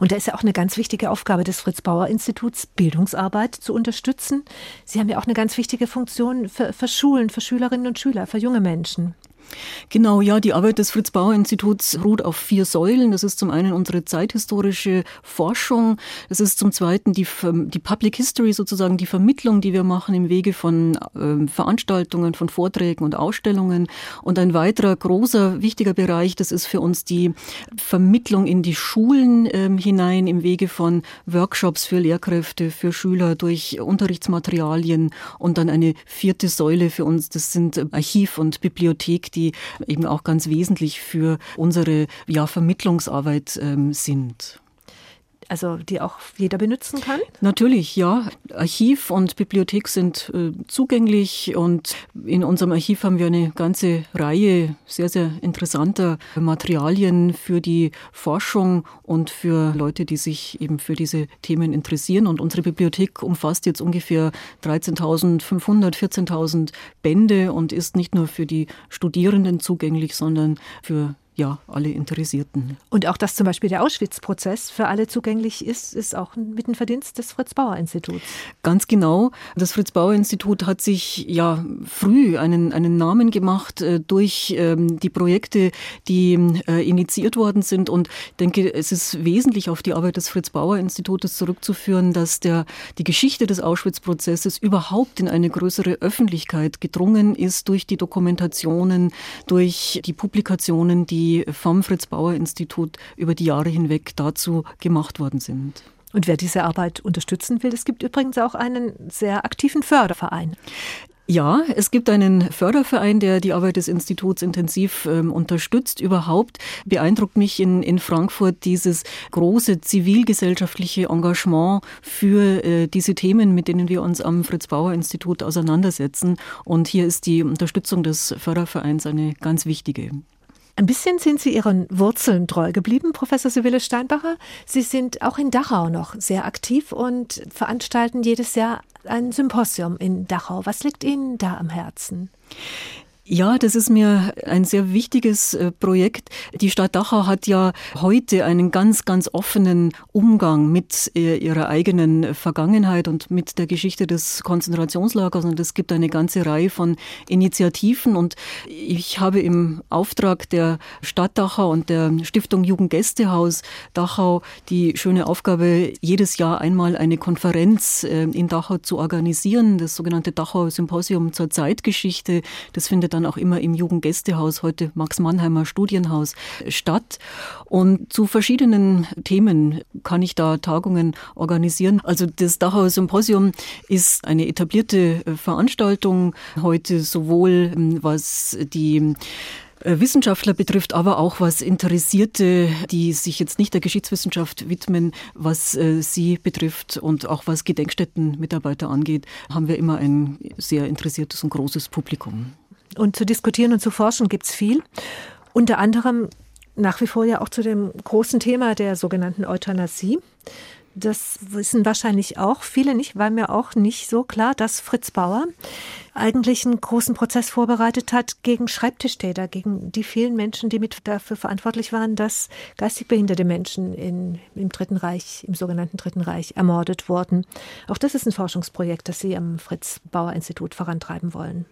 Und da ist ja auch eine ganz wichtige Aufgabe des Fritz-Bauer-Instituts, Bildungsarbeit zu unterstützen. Sie haben ja auch eine ganz wichtige Funktion für, für Schulen, für Schülerinnen und Schüler, für junge Menschen. Genau, ja, die Arbeit des Fritz-Bauer-Instituts ruht auf vier Säulen. Das ist zum einen unsere zeithistorische Forschung, das ist zum zweiten die, die Public History, sozusagen die Vermittlung, die wir machen im Wege von äh, Veranstaltungen, von Vorträgen und Ausstellungen. Und ein weiterer großer, wichtiger Bereich, das ist für uns die Vermittlung in die Schulen äh, hinein im Wege von Workshops für Lehrkräfte, für Schüler durch Unterrichtsmaterialien und dann eine vierte Säule für uns, das sind Archiv und Bibliothek, die eben auch ganz wesentlich für unsere ja, Vermittlungsarbeit ähm, sind also die auch jeder benutzen kann? Natürlich, ja. Archiv und Bibliothek sind äh, zugänglich und in unserem Archiv haben wir eine ganze Reihe sehr, sehr interessanter Materialien für die Forschung und für Leute, die sich eben für diese Themen interessieren. Und unsere Bibliothek umfasst jetzt ungefähr 13.500, 14.000 Bände und ist nicht nur für die Studierenden zugänglich, sondern für ja, alle Interessierten. Und auch, dass zum Beispiel der Auschwitz-Prozess für alle zugänglich ist, ist auch mit dem Verdienst des Fritz-Bauer-Instituts. Ganz genau. Das Fritz-Bauer-Institut hat sich ja früh einen, einen Namen gemacht äh, durch ähm, die Projekte, die äh, initiiert worden sind. Und ich denke, es ist wesentlich auf die Arbeit des Fritz-Bauer-Institutes zurückzuführen, dass der, die Geschichte des Auschwitz-Prozesses überhaupt in eine größere Öffentlichkeit gedrungen ist durch die Dokumentationen, durch die Publikationen, die die vom Fritz-Bauer-Institut über die Jahre hinweg dazu gemacht worden sind. Und wer diese Arbeit unterstützen will, es gibt übrigens auch einen sehr aktiven Förderverein. Ja, es gibt einen Förderverein, der die Arbeit des Instituts intensiv ähm, unterstützt. Überhaupt beeindruckt mich in, in Frankfurt dieses große zivilgesellschaftliche Engagement für äh, diese Themen, mit denen wir uns am Fritz-Bauer-Institut auseinandersetzen. Und hier ist die Unterstützung des Fördervereins eine ganz wichtige. Ein bisschen sind Sie Ihren Wurzeln treu geblieben, Professor Sibylle Steinbacher. Sie sind auch in Dachau noch sehr aktiv und veranstalten jedes Jahr ein Symposium in Dachau. Was liegt Ihnen da am Herzen? Ja, das ist mir ein sehr wichtiges äh, Projekt. Die Stadt Dachau hat ja heute einen ganz, ganz offenen Umgang mit äh, ihrer eigenen Vergangenheit und mit der Geschichte des Konzentrationslagers. Und es gibt eine ganze Reihe von Initiativen. Und ich habe im Auftrag der Stadt Dachau und der Stiftung Jugendgästehaus Dachau die schöne Aufgabe, jedes Jahr einmal eine Konferenz äh, in Dachau zu organisieren, das sogenannte Dachau Symposium zur Zeitgeschichte. Das findet dann auch immer im Jugendgästehaus, heute Max Mannheimer Studienhaus, statt. Und zu verschiedenen Themen kann ich da Tagungen organisieren. Also das Dachau Symposium ist eine etablierte äh, Veranstaltung heute sowohl ähm, was die äh, Wissenschaftler betrifft, aber auch was Interessierte, die sich jetzt nicht der Geschichtswissenschaft widmen, was äh, sie betrifft und auch was Gedenkstättenmitarbeiter angeht, haben wir immer ein sehr interessiertes und großes Publikum. Und zu diskutieren und zu forschen gibt es viel. Unter anderem nach wie vor ja auch zu dem großen Thema der sogenannten Euthanasie. Das wissen wahrscheinlich auch viele nicht, weil mir auch nicht so klar, dass Fritz Bauer eigentlich einen großen Prozess vorbereitet hat gegen Schreibtischtäter, gegen die vielen Menschen, die mit dafür verantwortlich waren, dass geistig behinderte Menschen in, im Dritten Reich, im sogenannten Dritten Reich, ermordet wurden. Auch das ist ein Forschungsprojekt, das Sie am Fritz-Bauer-Institut vorantreiben wollen.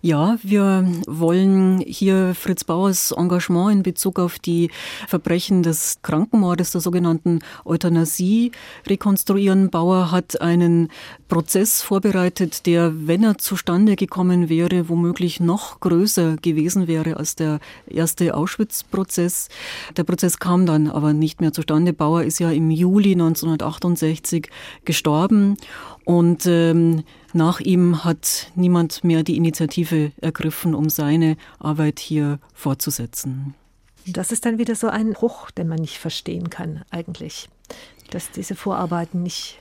Ja, wir wollen hier Fritz Bauers Engagement in Bezug auf die Verbrechen des Krankenmordes, der sogenannten Euthanasie, rekonstruieren. Bauer hat einen Prozess vorbereitet, der, wenn er zustande zustande gekommen wäre, womöglich noch größer gewesen wäre als der erste Auschwitz-Prozess. Der Prozess kam dann aber nicht mehr zustande. Bauer ist ja im Juli 1968 gestorben und ähm, nach ihm hat niemand mehr die Initiative ergriffen, um seine Arbeit hier fortzusetzen. Das ist dann wieder so ein Bruch, den man nicht verstehen kann eigentlich, dass diese Vorarbeiten nicht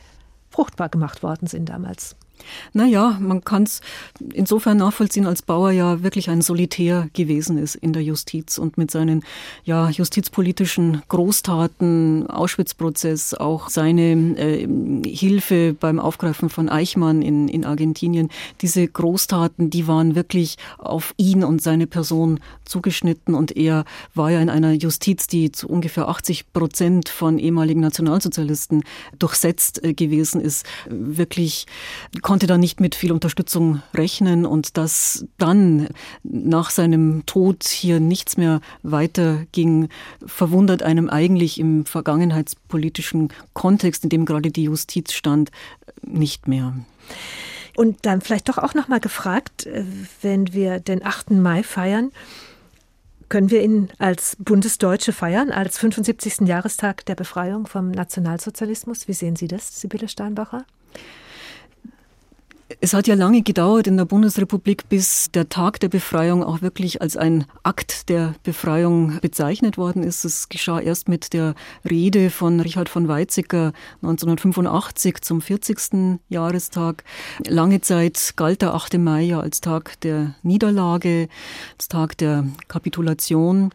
fruchtbar gemacht worden sind damals. Naja, man kann es insofern nachvollziehen, als Bauer ja wirklich ein Solitär gewesen ist in der Justiz und mit seinen ja, justizpolitischen Großtaten, Auschwitz-Prozess, auch seine äh, Hilfe beim Aufgreifen von Eichmann in, in Argentinien, diese Großtaten, die waren wirklich auf ihn und seine Person zugeschnitten und er war ja in einer Justiz, die zu ungefähr 80 Prozent von ehemaligen Nationalsozialisten durchsetzt äh, gewesen ist, wirklich konnte da nicht mit viel Unterstützung rechnen und dass dann nach seinem Tod hier nichts mehr weiterging, verwundert einem eigentlich im vergangenheitspolitischen Kontext, in dem gerade die Justiz stand, nicht mehr. Und dann vielleicht doch auch noch mal gefragt, äh, wenn wir den 8. Mai feiern, können wir ihn als Bundesdeutsche feiern, als 75. Jahrestag der Befreiung vom Nationalsozialismus? Wie sehen Sie das, Sibylle Steinbacher? Es hat ja lange gedauert in der Bundesrepublik, bis der Tag der Befreiung auch wirklich als ein Akt der Befreiung bezeichnet worden ist. Es geschah erst mit der Rede von Richard von Weizsäcker 1985 zum 40. Jahrestag. Lange Zeit galt der 8. Mai ja als Tag der Niederlage, als Tag der Kapitulation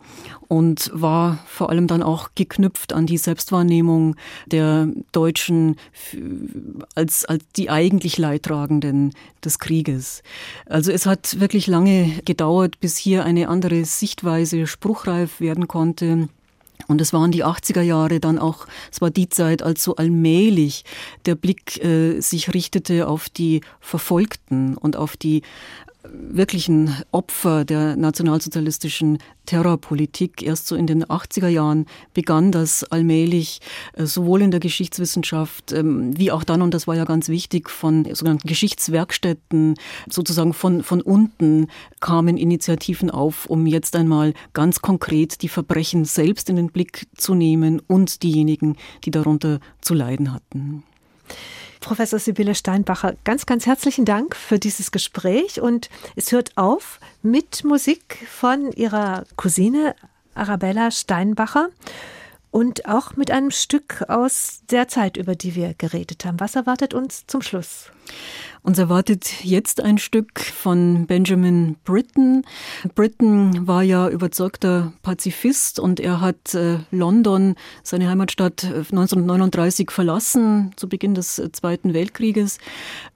und war vor allem dann auch geknüpft an die Selbstwahrnehmung der Deutschen als, als die eigentlich Leidtragende Jahren des Krieges. Also es hat wirklich lange gedauert, bis hier eine andere Sichtweise spruchreif werden konnte. Und es waren die 80er Jahre dann auch, es war die Zeit, als so allmählich der Blick äh, sich richtete auf die Verfolgten und auf die wirklichen Opfer der nationalsozialistischen Terrorpolitik. Erst so in den 80er Jahren begann das allmählich äh, sowohl in der Geschichtswissenschaft ähm, wie auch dann, und das war ja ganz wichtig, von sogenannten Geschichtswerkstätten, sozusagen von, von unten kamen Initiativen auf, um jetzt einmal ganz konkret die Verbrechen selbst in den Blick zu nehmen und diejenigen, die darunter zu leiden hatten. Professor Sibylle Steinbacher, ganz, ganz herzlichen Dank für dieses Gespräch und es hört auf mit Musik von ihrer Cousine Arabella Steinbacher und auch mit einem Stück aus der Zeit, über die wir geredet haben. Was erwartet uns zum Schluss? Uns erwartet jetzt ein Stück von Benjamin Britten. Britten war ja überzeugter Pazifist und er hat äh, London, seine Heimatstadt, 1939 verlassen, zu Beginn des äh, Zweiten Weltkrieges.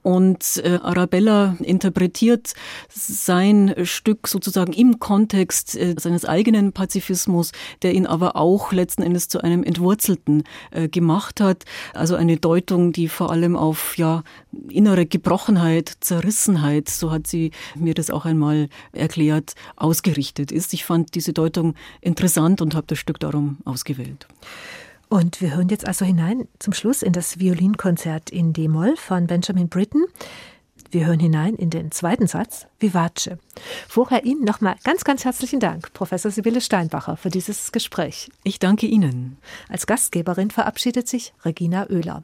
Und äh, Arabella interpretiert sein Stück sozusagen im Kontext seines eigenen Pazifismus, der ihn aber auch letzten Endes zu einem Entwurzelten gemacht hat. Also eine Deutung, die vor allem auf ja, innere Gebrochenheit, Zerrissenheit, so hat sie mir das auch einmal erklärt, ausgerichtet ist. Ich fand diese Deutung interessant und habe das Stück darum ausgewählt. Und wir hören jetzt also hinein zum Schluss in das Violinkonzert in D-Moll von Benjamin Britten. Wir hören hinein in den zweiten Satz, Vivace. Vorher Ihnen nochmal ganz, ganz herzlichen Dank, Professor Sibylle Steinbacher, für dieses Gespräch. Ich danke Ihnen. Als Gastgeberin verabschiedet sich Regina Oehler.